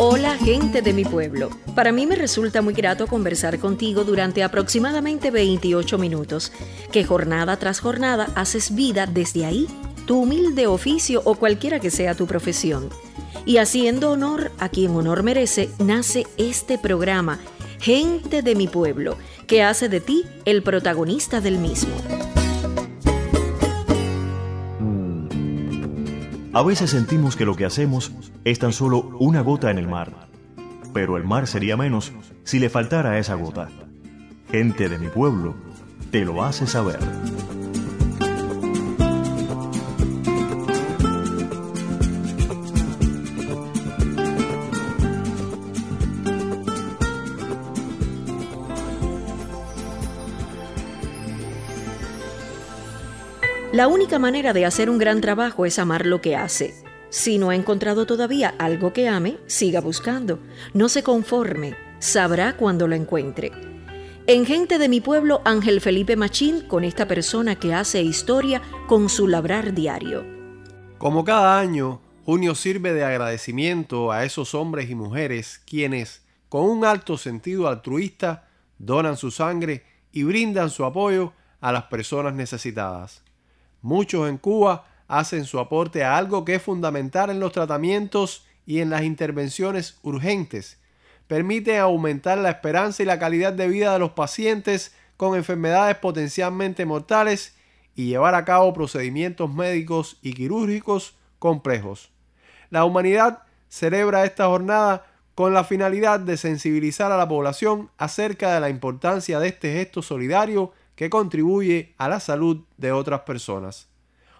Hola gente de mi pueblo. Para mí me resulta muy grato conversar contigo durante aproximadamente 28 minutos, que jornada tras jornada haces vida desde ahí, tu humilde oficio o cualquiera que sea tu profesión. Y haciendo honor a quien honor merece, nace este programa, Gente de mi pueblo, que hace de ti el protagonista del mismo. A veces sentimos que lo que hacemos es tan solo una gota en el mar, pero el mar sería menos si le faltara esa gota. Gente de mi pueblo, te lo hace saber. La única manera de hacer un gran trabajo es amar lo que hace. Si no ha encontrado todavía algo que ame, siga buscando. No se conforme, sabrá cuando lo encuentre. En Gente de mi pueblo, Ángel Felipe Machín, con esta persona que hace historia con su labrar diario. Como cada año, junio sirve de agradecimiento a esos hombres y mujeres quienes, con un alto sentido altruista, donan su sangre y brindan su apoyo a las personas necesitadas. Muchos en Cuba hacen su aporte a algo que es fundamental en los tratamientos y en las intervenciones urgentes. Permite aumentar la esperanza y la calidad de vida de los pacientes con enfermedades potencialmente mortales y llevar a cabo procedimientos médicos y quirúrgicos complejos. La humanidad celebra esta jornada con la finalidad de sensibilizar a la población acerca de la importancia de este gesto solidario que contribuye a la salud de otras personas.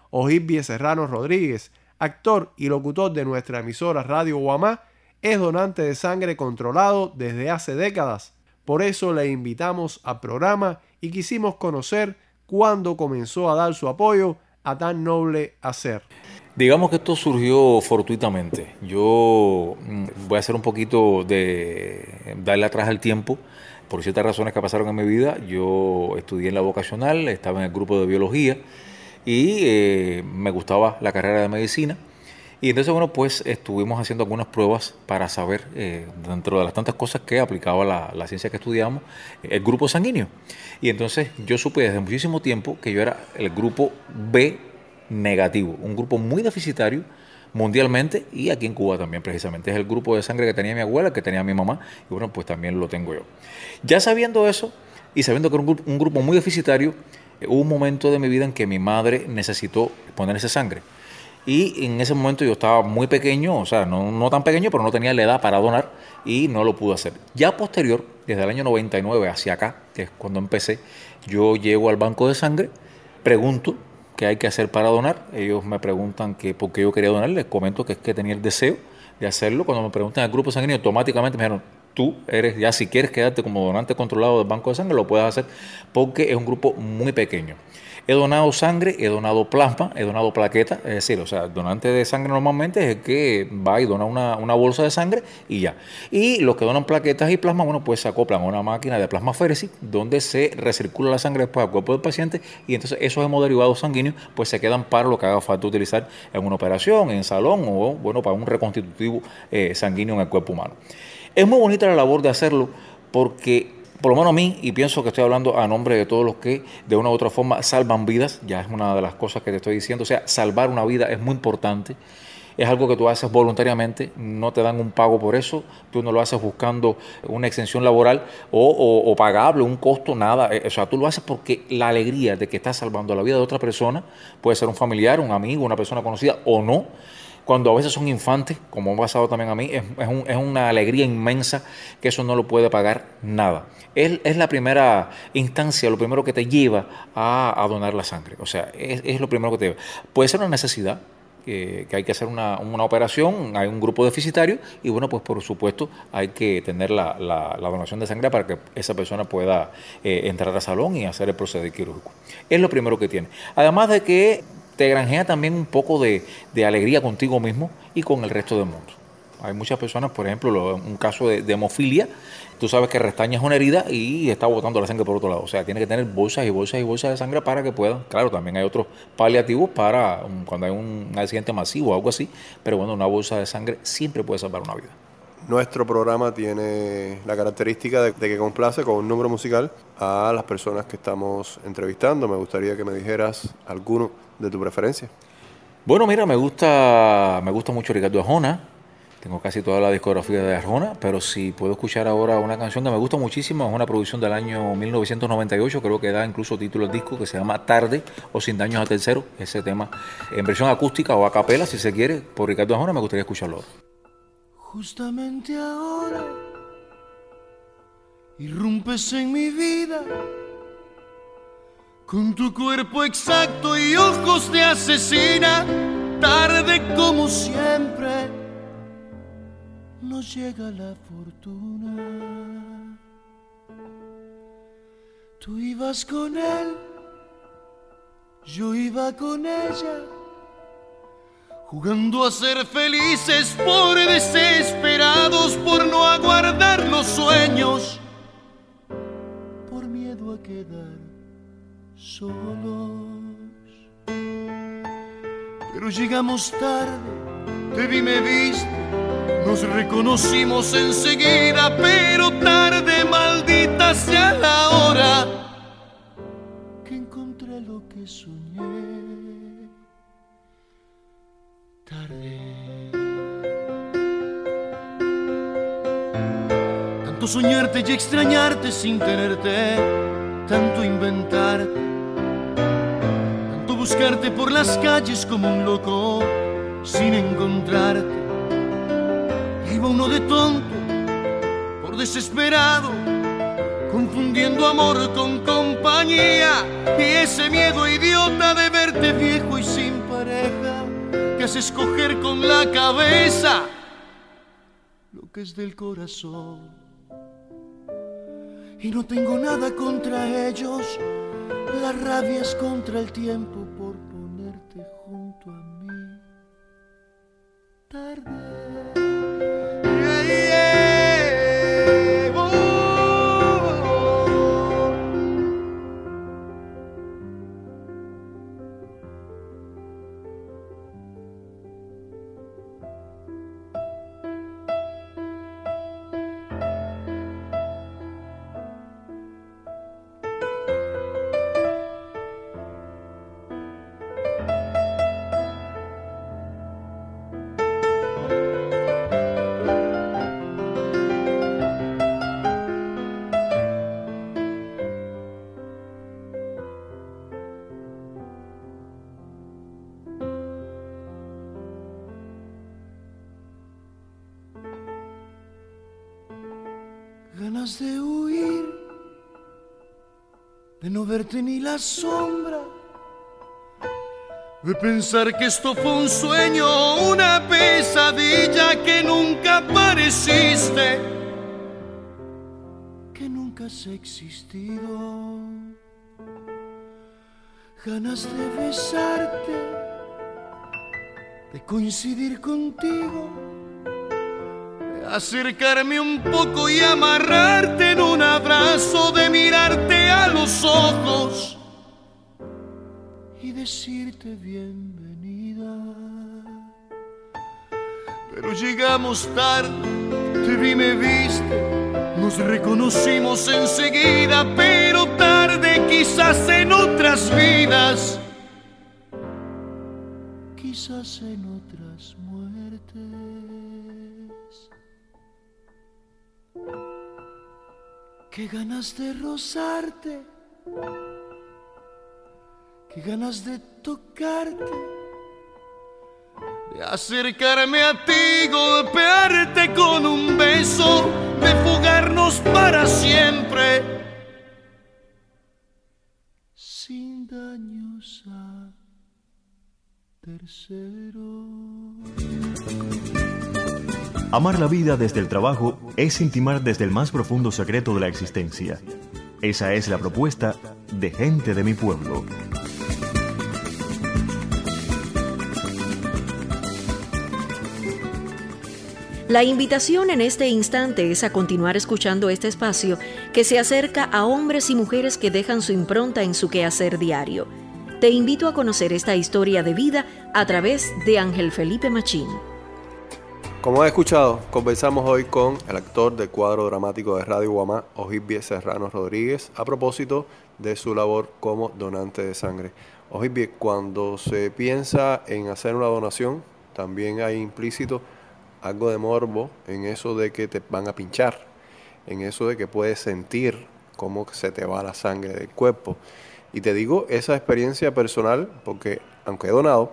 Ojibie Serrano Rodríguez, actor y locutor de nuestra emisora Radio Guamá, es donante de sangre controlado desde hace décadas. Por eso le invitamos al programa y quisimos conocer cuándo comenzó a dar su apoyo a tan noble hacer. Digamos que esto surgió fortuitamente. Yo mm, voy a hacer un poquito de darle atrás al tiempo por ciertas razones que pasaron en mi vida, yo estudié en la vocacional, estaba en el grupo de biología y eh, me gustaba la carrera de medicina. Y entonces, bueno, pues estuvimos haciendo algunas pruebas para saber, eh, dentro de las tantas cosas que aplicaba la, la, ciencia que estudiamos, el grupo sanguíneo. Y entonces yo supe desde muchísimo tiempo que yo era el grupo B negativo, un grupo muy deficitario mundialmente y aquí en Cuba también precisamente. Es el grupo de sangre que tenía mi abuela, que tenía mi mamá y bueno, pues también lo tengo yo. Ya sabiendo eso y sabiendo que era un, grupo muy deficitario, eh, hubo un momento de mi vida en que mi madre necesitó poner esa sangre. Y en ese momento yo estaba muy pequeño, o sea, no, no, tan pequeño, pero no tenía la edad para donar y no lo pude hacer. Ya posterior, desde el año 99 hacia acá, que es cuando empecé, yo llego al banco de sangre, pregunto qué hay que hacer para donar. Ellos me preguntan que por qué yo quería donar, les comento que es que tenía el deseo de hacerlo. Cuando me preguntan el grupo sanguíneo, automáticamente me dijeron, tú eres, ya si quieres quedarte como donante controlado del banco de sangre, lo puedes hacer porque es un grupo muy pequeño. He donado sangre, he donado plasma, he donado plaquetas, es decir, o sea, donante de sangre normalmente es el que va y dona una, una, bolsa de sangre y ya. Y los que donan plaquetas y plasma, bueno, pues se acoplan a una máquina de plasmaféresis donde se recircula la sangre después al cuerpo del paciente y entonces esos hemoderivados sanguíneos pues se quedan para lo que haga falta utilizar en una operación, en salón o, bueno, para un reconstitutivo eh, sanguíneo en el cuerpo humano. Es muy bonita la labor de hacerlo porque por lo menos a mí, y pienso que estoy hablando a nombre de todos los que de una u otra forma salvan vidas, ya es una de las cosas que te estoy diciendo, o sea, salvar una vida es muy importante, es algo que tú haces voluntariamente, no te dan un pago por eso, tú no lo haces buscando una extensión laboral o, pagable, un costo, nada, eh, o sea, tú lo haces porque la alegría de que estás salvando la vida de otra persona, puede ser un familiar, un amigo, una persona conocida o no, cuando a veces son infantes, como ha pasado también a mí, es, una alegría inmensa que eso no lo puede pagar nada. Es, es la primera instancia, lo primero que te lleva a, donar la sangre. O sea, es, lo primero que te lleva. Puede ser una necesidad, que hay que hacer una, operación, hay un grupo deficitario y bueno, pues por supuesto hay que tener la, donación de sangre para que esa persona pueda eh, entrar al salón y hacer el procedimiento quirúrgico. Es lo primero que tiene. Además de que te granjea también un poco de, alegría contigo mismo y con el resto del mundo. Hay muchas personas, por ejemplo, un caso de, hemofilia, tú sabes que restaña es una herida y está botando la sangre por otro lado. O sea, tiene que tener bolsas y bolsas y bolsas de sangre para que puedan. Claro, también hay otros paliativos para cuando hay un accidente masivo o algo así, pero bueno, una bolsa de sangre siempre puede salvar una vida. Nuestro programa tiene la característica de, que complace con un número musical a las personas que estamos entrevistando. Me gustaría que me dijeras alguno de tu preferencia. Bueno, mira, me gusta, me gusta mucho Ricardo Arjona. Tengo casi toda la discografía de Arjona, pero si puedo escuchar ahora una canción que me gusta muchísimo, es una producción del año 1998, creo que da incluso título al disco, que se llama Tarde o Sin Daños a Tercero. Ese tema en versión acústica o a capela, si se quiere, por Ricardo Arjona, me gustaría escucharlo. Justamente ahora irrumpes en mi vida con tu cuerpo exacto y ojos de asesina, tarde como siempre, nos llega la fortuna. Tú ibas con él, yo iba con ella jugando a ser felices por desesperados, por no aguardar los sueños, por miedo a quedar solos. Pero llegamos tarde, te vi, me viste, nos reconocimos enseguida, pero tarde, maldita sea la hora que encontré lo que soñé Tanto soñarte y extrañarte sin tenerte, tanto inventarte, tanto buscarte por las calles como un loco sin encontrarte. iba uno de tonto, por desesperado, confundiendo amor con compañía y ese miedo idiota de verte viejo y sin que es escoger con la cabeza lo que es del corazón. Y no tengo nada contra ellos, la rabia es contra el tiempo por ponerte junto a mí. Tarde. De huir, de no verte ni la sombra, de pensar que esto fue un sueño, una pesadilla que nunca apareciste, que nunca has existido. Ganas de besarte, de coincidir contigo acercarme un poco y amarrarte en un abrazo, de mirarte a los ojos y decirte bienvenida. Pero llegamos tarde, te vi, me viste, nos reconocimos enseguida, pero tarde quizás en otras vidas, quizás en otras muertes. Qué ganas de rozarte, qué ganas de tocarte, de acercarme a ti, golpearte con un beso, de fugarnos para siempre, sin daños a terceros. Amar la vida desde el trabajo es intimar desde el más profundo secreto de la existencia. Esa es la propuesta de gente de mi pueblo. La invitación en este instante es a continuar escuchando este espacio que se acerca a hombres y mujeres que dejan su impronta en su quehacer diario. Te invito a conocer esta historia de vida a través de Ángel Felipe Machín. Como he escuchado, conversamos hoy con el actor del cuadro dramático de Radio Guamá, Ojibie Serrano Rodríguez, a propósito de su labor como donante de sangre. Ojibie, cuando se piensa en hacer una donación, también hay implícito algo de morbo en eso de que te van a pinchar, en eso de que puedes sentir cómo se te va la sangre del cuerpo. Y te digo esa experiencia personal porque aunque he donado,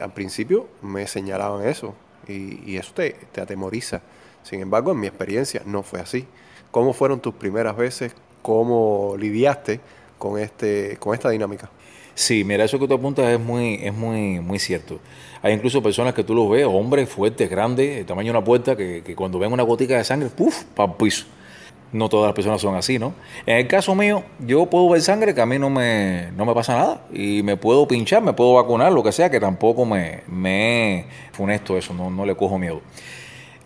al principio me señalaban eso y, eso te, te atemoriza. Sin embargo, en mi experiencia no fue así. ¿Cómo fueron tus primeras veces? ¿Cómo lidiaste con, este, con esta dinámica? Sí, mira, eso que tú apuntas es muy, es muy, muy cierto. Hay incluso personas que tú los ves, hombres fuertes, grandes, el tamaño de una puerta, que, cuando ven una gotica de sangre, ¡puf! para. No todas las personas son así, ¿no? En el caso mío, yo puedo ver sangre que a mí no me, no me pasa nada. Y me puedo pinchar, me puedo vacunar, lo que sea, que tampoco me, me funesto eso, no, no le cojo miedo.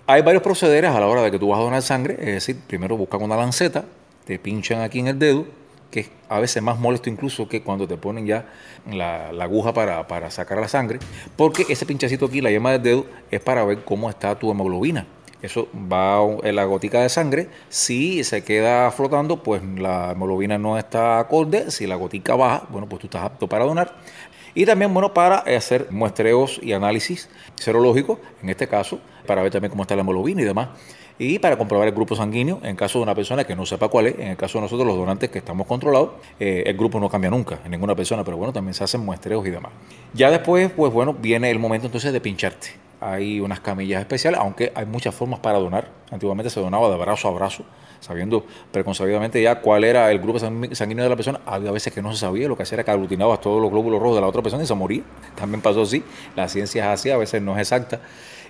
Hay varios procederes a la hora de que tú vas a donar sangre, es decir, primero buscan una lanceta, te pinchan aquí en el dedo, que es a veces más molesto incluso que cuando te ponen ya la, aguja para, para, sacar la sangre, porque ese pinchacito aquí, la yema del dedo, es para ver cómo está tu hemoglobina. Eso va en la gotica de sangre. Si se queda flotando, pues la hemoglobina no está acorde. Si la gotica baja, bueno, pues tú estás apto para donar. Y también, bueno, para hacer muestreos y análisis serológicos, en este caso, para ver también cómo está la hemoglobina y demás y para comprobar el grupo sanguíneo en caso de una persona que no sepa cuál es. En el caso de nosotros, los donantes que estamos controlados, eh, el grupo no cambia nunca en ninguna persona, pero bueno, también se hacen muestreos y demás. Ya después, pues bueno, viene el momento entonces de pincharte. Hay unas camillas especiales, aunque hay muchas formas para donar. Antiguamente se donaba de brazo a brazo, sabiendo preconcebidamente ya cuál era el grupo sanguíneo de la persona. Había veces que no se sabía, lo que hacía era que aglutinabas todos los glóbulos rojos de la otra persona y se moría. También pasó así. La ciencia es así, a veces no es exacta.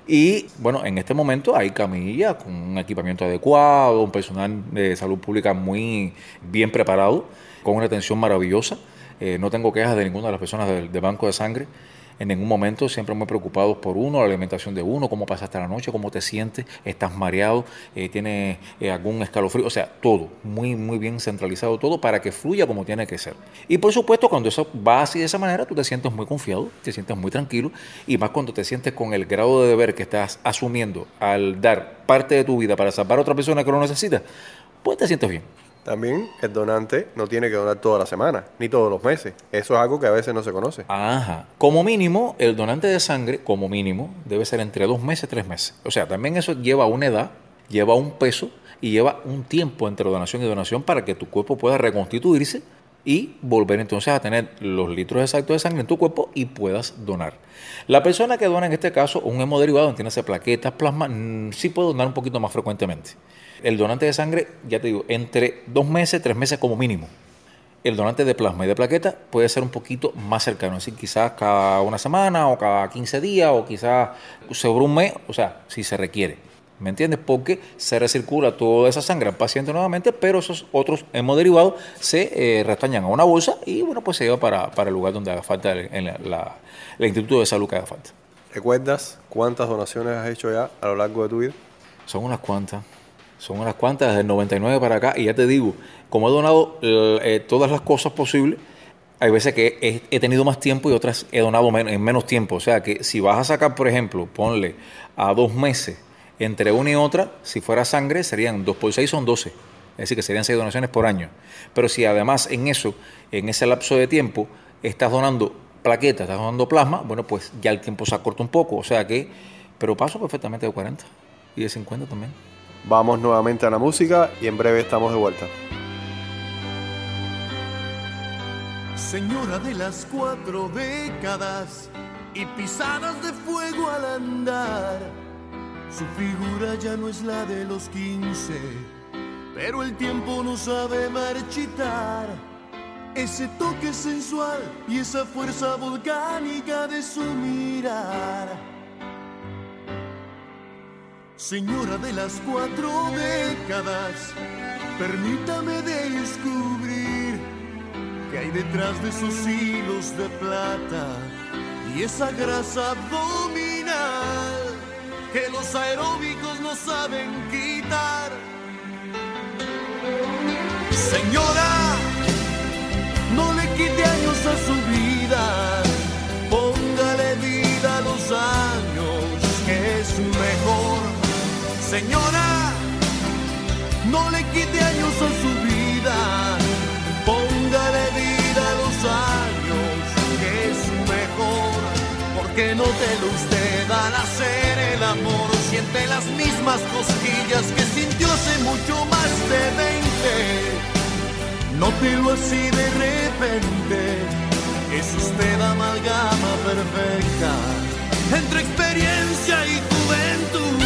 Y bueno, en este momento hay camillas con un equipamiento adecuado, un personal de salud pública muy bien preparado, con una atención maravillosa. Eh, no tengo quejas de ninguna de las personas del banco de sangre en ningún momento, siempre muy preocupados por uno, la alimentación de uno, cómo pasaste la noche, cómo te sientes, estás mareado, eh, tienes eh, algún escalofrío, o sea, todo, muy, muy bien centralizado todo para que fluya como tiene que ser. Y por supuesto, cuando eso va así de esa manera, tú te sientes muy confiado, te sientes muy tranquilo, y más cuando te sientes con el grado de deber que estás asumiendo al dar parte de tu vida para salvar a otra persona que lo necesita, pues te sientes bien. También el donante no tiene que donar toda la semana, ni todos los meses. Eso es algo que a veces no se conoce. Ajá. Como mínimo, el donante de sangre, como mínimo, debe ser entre dos meses, tres meses. O sea, también eso lleva una edad, lleva un peso y lleva un tiempo entre donación y donación para que tu cuerpo pueda reconstituirse y volver entonces a tener los litros exactos de sangre en tu cuerpo y puedas donar. La persona que dona en este caso un hemoderivado, tiene plaquetas, plasma, mm, sí puede donar un poquito más frecuentemente. El donante de sangre, ya te digo, entre dos meses, tres meses como mínimo. El donante de plasma y de plaqueta puede ser un poquito más cercano, es decir, quizás cada una semana o cada 15 días o quizás sobre un mes, o sea, si se requiere. ¿Me entiendes? Porque se recircula toda esa sangre al paciente nuevamente, pero esos otros hemoderivados se eh, restañan a una bolsa y bueno, pues se lleva para, el lugar donde haga falta el, el Instituto de Salud que haga falta. ¿Recuerdas cuántas donaciones has hecho ya a lo largo de tu vida? Son unas cuantas. Son unas cuantas, desde el 99 para acá. Y ya te digo, como he donado eh, todas las cosas posibles, hay veces que he, tenido más tiempo y otras he donado en menos tiempo. O sea que si vas a sacar, por ejemplo, ponle a dos meses entre una y otra, si fuera sangre, serían dos por seis son 12. Es decir, que serían seis donaciones por año. Pero si además en eso, en ese lapso de tiempo, estás donando plaquetas, estás donando plasma, bueno, pues ya el tiempo se acorta un poco. O sea que, pero paso perfectamente de 40 y de 50 también. Vamos nuevamente a la música y en breve estamos de vuelta. Señora de las cuatro décadas y pisadas de fuego al andar, su figura ya no es la de los quince, pero el tiempo no sabe marchitar. Ese toque sensual y esa fuerza volcánica de su mirar Señora de las cuatro décadas, permítame descubrir que hay detrás de esos hilos de plata y esa grasa abdominal que los aeróbicos no saben quitar. Señora, no le quite años a su vida, Señora, no le quite años a su vida, póngale vida a los años, que es mejor, porque no te lo usted al hacer el amor, siente las mismas cosquillas que sintió hace mucho más de 20. Nótelo así de repente, es usted amalgama perfecta entre experiencia y juventud.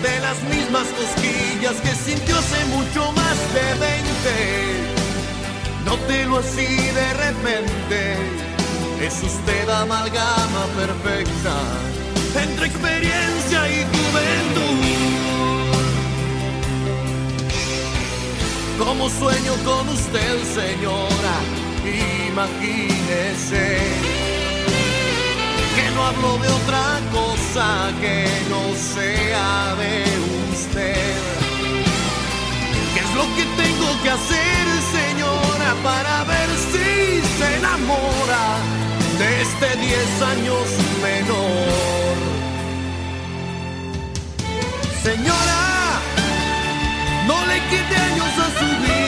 siente las mismas cosquillas que sintió hace mucho más de 20 Nótelo así de repente, es usted amalgama perfecta entre experiencia y juventud. Como sueño con usted, señora, imagínese hablo de otra cosa que no sea de usted. ¿Qué es lo que tengo que hacer, señora, para ver si se enamora de este 10 años menor? Señora, no le quite años a su vida,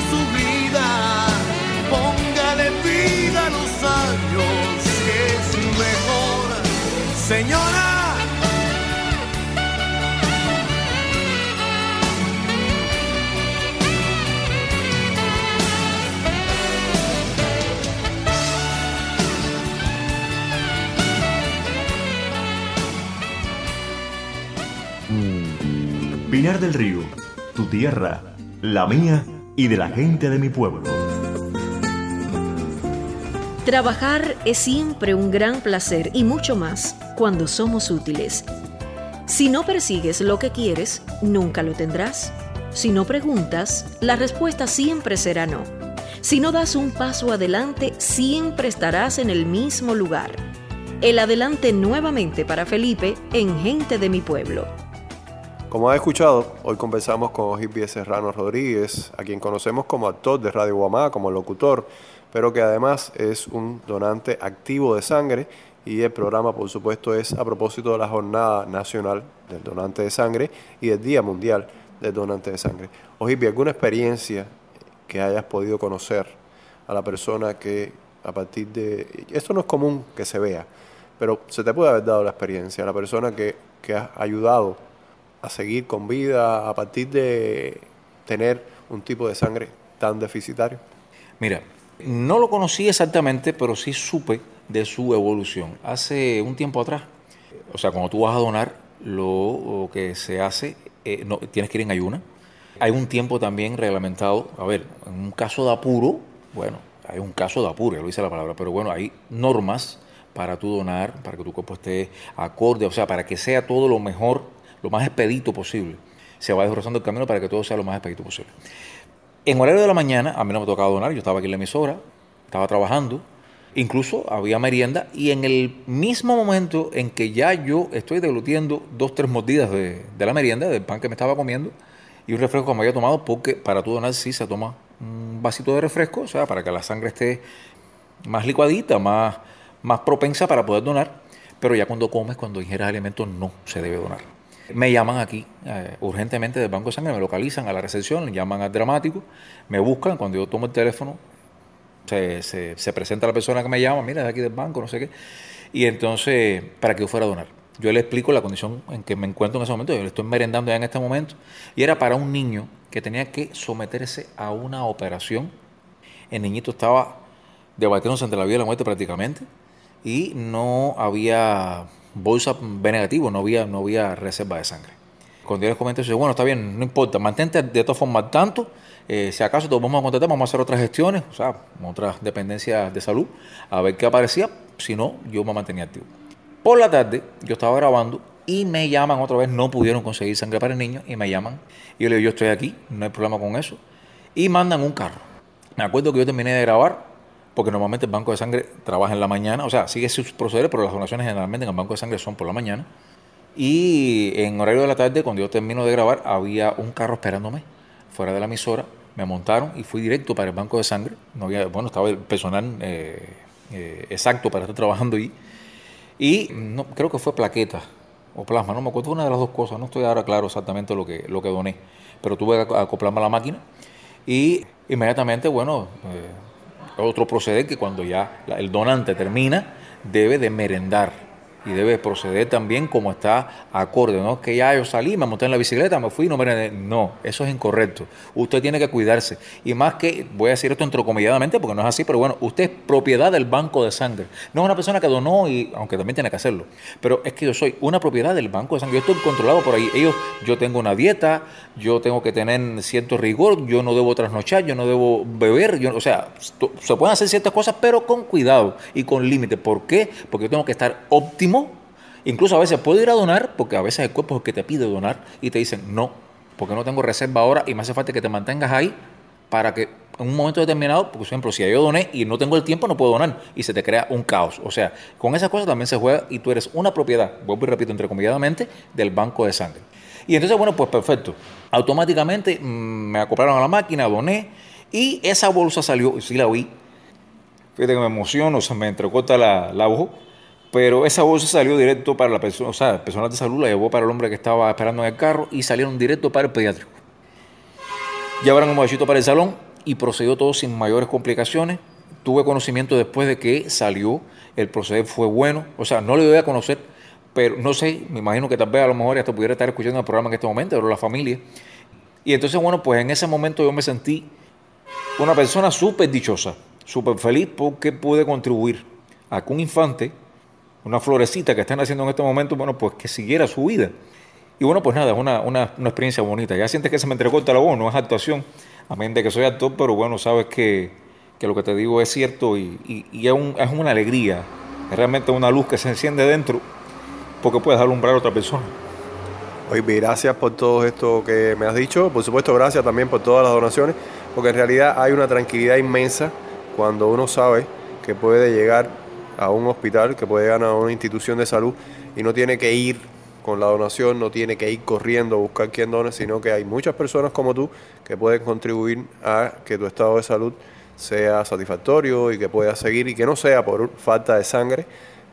Pinar del Río, tu tierra, la mía y de la gente de mi pueblo. Trabajar es siempre un gran placer y mucho más cuando somos útiles. Si no persigues lo que quieres, nunca lo tendrás. Si no preguntas, la respuesta siempre será no. Si no das un paso adelante, siempre estarás en el mismo lugar. El adelante nuevamente para Felipe en Gente de mi Pueblo. Como has escuchado, hoy conversamos con Ojibie Serrano Rodríguez, a quien conocemos como actor de Radio Guamá, como locutor, pero que además es un donante activo de sangre y el programa, por supuesto, es a propósito de la Jornada Nacional del Donante de Sangre y del Día Mundial del Donante de Sangre. Ojibie, ¿alguna experiencia que hayas podido conocer a la persona que a partir de... Esto no es común que se vea, pero se te puede haber dado la experiencia, a la persona que, que has ayudado a seguir con vida a partir de tener un tipo de sangre tan deficitario? Mira, no lo conocí exactamente, pero sí supe de su evolución. Hace un tiempo atrás, o sea, cuando tú vas a donar, lo que se hace, eh, no, tienes que ir en ayuna. Hay un tiempo también reglamentado, a ver, en un caso de apuro, bueno, hay un caso de apuro, ya lo dice la palabra, pero bueno, hay normas para tú donar, para que tu cuerpo esté acorde, o sea, para que sea todo lo mejor lo más expedito posible. Se va desbrozando el camino para que todo sea lo más expedito posible. En horario de la mañana, a mí no me tocaba donar, yo estaba aquí en la emisora, estaba trabajando, Incluso había merienda y en el mismo momento en que ya yo estoy deglutiendo dos, tres mordidas de, la merienda, del pan que me estaba comiendo y un refresco que me había tomado, porque para tu donar sí se toma un vasito de refresco, o sea, para que la sangre esté más licuadita, más, más propensa para poder donar, pero ya cuando comes, cuando ingieres alimentos, no se debe donar. Me llaman aquí eh, urgentemente del Banco de Sangre, me localizan a la recepción, llaman al dramático, me buscan, cuando yo tomo el teléfono, se, se, presenta la persona que me llama, mira, de aquí del banco, no sé qué, y entonces, para que yo fuera a donar. Yo le explico la condición en que me encuentro en ese momento, yo le estoy merendando ya en este momento, y era para un niño que tenía que someterse a una operación. El niñito estaba debatiéndose entre la vida y la muerte prácticamente, y no había bolsa B negativo, no había, no había reserva de sangre. Cuando yo les comento eso, bueno, está bien, no importa, mantente de todas formas tanto eh, si acaso te vamos a contratar, vamos a hacer otras gestiones, o sea, otras dependencias de salud, a ver qué aparecía. Si no, yo me mantenía activo. Por la tarde, yo estaba grabando y me llaman otra vez, no pudieron conseguir sangre para el niño y me llaman. Y yo le digo, yo estoy aquí, no hay problema con eso. Y mandan un carro. Me acuerdo que yo terminé de grabar, porque normalmente el banco de sangre trabaja en la mañana, o sea, sigue sus procederes, pero las donaciones generalmente en el banco de sangre son por la mañana. Y en horario de la tarde, cuando yo termino de grabar, había un carro esperándome fuera de la emisora, me montaron y fui directo para el banco de sangre. No había, bueno, estaba el personal eh, eh, exacto para estar trabajando ahí. Y creo que fue plaqueta o plasma, no me acuerdo, una de las dos cosas, no estoy ahora claro exactamente lo que, lo que doné, pero tuve que acoplarme a la máquina y inmediatamente, bueno, eh, otro proceder que cuando ya el donante termina, debe de merendar y debe proceder también como está acorde, ¿no? Que ya yo salí, me monté en la bicicleta, me fui, no me... No, eso es incorrecto. Usted tiene que cuidarse. Y más que, voy a decir esto entrecomilladamente porque no es así, pero bueno, usted es propiedad del banco de sangre. No es una persona que donó, y aunque también tiene que hacerlo. Pero es que yo soy una propiedad del banco de sangre. Yo estoy controlado por ahí. Ellos, yo tengo una dieta, yo tengo que tener cierto rigor, yo no debo trasnochar, yo no debo beber, yo, o sea, se pueden hacer ciertas cosas, pero con cuidado y con límite. ¿Por qué? Porque yo tengo que estar óptimo Incluso a veces puedo ir a donar, porque a veces el cuerpo es el que te pide donar y te dicen no, porque no tengo reserva ahora y me hace falta que te mantengas ahí para que en un momento determinado, por ejemplo, si yo doné y no tengo el tiempo, no puedo donar y se te crea un caos. O sea, con esas cosas también se juega y tú eres una propiedad, vuelvo y repito, entrecomilladamente, del banco de sangre. Y entonces, bueno, pues perfecto. Automáticamente mm, me acoplaron a la máquina, doné y esa bolsa salió, sí la oí. Fíjate que me emociono, se me entrecorta la, la ojo pero esa bolsa salió directo para la persona, o sea, el personal de salud la llevó para el hombre que estaba esperando en el carro y salieron directo para el pediátrico. Llevaron un muchachito para el salón y procedió todo sin mayores complicaciones. Tuve conocimiento después de que salió, el proceder fue bueno, o sea, no le doy a conocer, pero no sé, me imagino que tal vez a lo mejor hasta pudiera estar escuchando el programa en este momento, pero la familia. Y entonces, bueno, pues en ese momento yo me sentí una persona súper dichosa, súper feliz porque pude contribuir a que un infante una florecita que están haciendo en este momento, bueno, pues que siguiera su vida. Y bueno, pues nada, es una, una, una, experiencia bonita. Ya sientes que se me entrecorta la voz, no es actuación, a menos de que soy actor, pero bueno, sabes que, que lo que te digo es cierto y, y, y es, un, es, una alegría, es realmente una luz que se enciende dentro porque puedes alumbrar a otra persona. Oye, gracias por todo esto que me has dicho, por supuesto gracias también por todas las donaciones, porque en realidad hay una tranquilidad inmensa cuando uno sabe que puede llegar a un hospital, que puede ganar a una institución de salud y no tiene que ir con la donación, no tiene que ir corriendo a buscar quién done, sino que hay muchas personas como tú que pueden contribuir a que tu estado de salud sea satisfactorio y que puedas seguir y que no sea por falta de sangre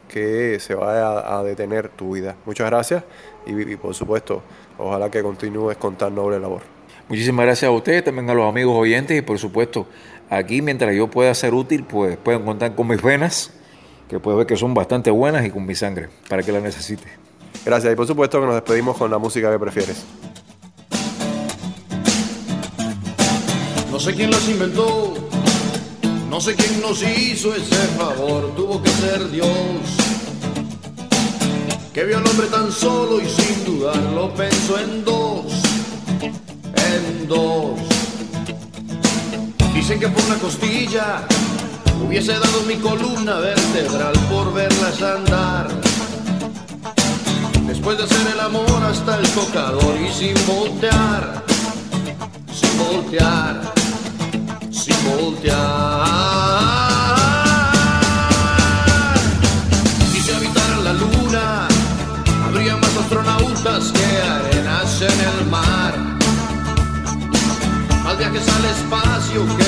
que se vaya a, detener tu vida. Muchas gracias y, por supuesto, ojalá que continúes con tan noble labor. Muchísimas gracias a ustedes, también a los amigos oyentes y por supuesto aquí mientras yo pueda ser útil, pues pueden contar con mis venas que puedes ver que son bastante buenas y con mi sangre, para que la necesite. Gracias, y por supuesto que nos despedimos con la música que prefieres. No sé quién las inventó, no sé quién nos hizo ese favor, tuvo que ser Dios. Que vio al hombre tan solo y sin dudarlo pensó en dos, en dos. Dicen que por una costilla Hubiese dado mi columna vertebral por verlas andar. Después de hacer el amor hasta el tocador y sin voltear, sin voltear, sin voltear. Y si habitaran la luna, habría más astronautas que arenas en el mar. Al viaje al espacio que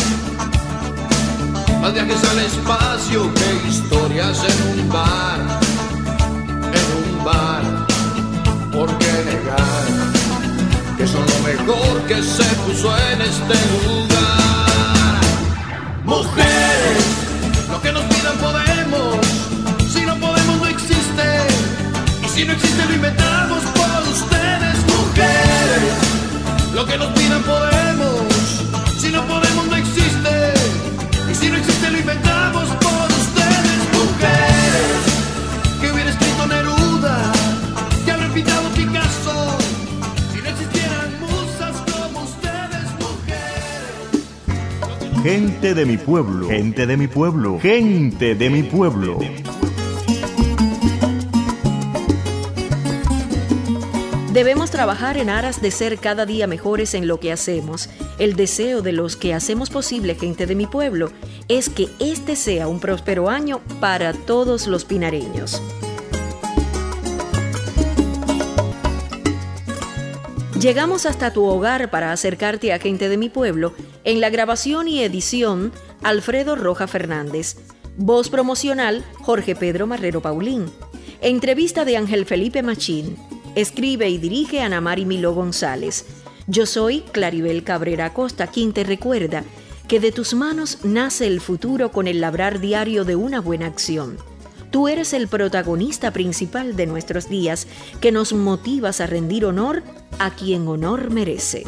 Más viajes al espacio que historias en un bar, en un bar. ¿Por qué negar que son lo mejor que se puso en este lugar? Mujeres, lo que nos pidan podemos, si no podemos no existe, y si no existe lo inventamos por ustedes, mujeres. Lo que nos pidan podemos, Gente de mi pueblo, gente de mi pueblo, gente de mi pueblo. Debemos trabajar en aras de ser cada día mejores en lo que hacemos. El deseo de los que hacemos posible, gente de mi pueblo, es que este sea un próspero año para todos los pinareños. Llegamos hasta tu hogar para acercarte a gente de mi pueblo en la grabación y edición Alfredo Roja Fernández. Voz promocional Jorge Pedro Marrero Paulín. Entrevista de Ángel Felipe Machín. Escribe y dirige Ana Mari Milo González. Yo soy Claribel Cabrera Acosta, quien te recuerda que de tus manos nace el futuro con el labrar diario de una buena acción. Tú eres el protagonista principal de nuestros días, que nos motivas a rendir honor a quien honor merece.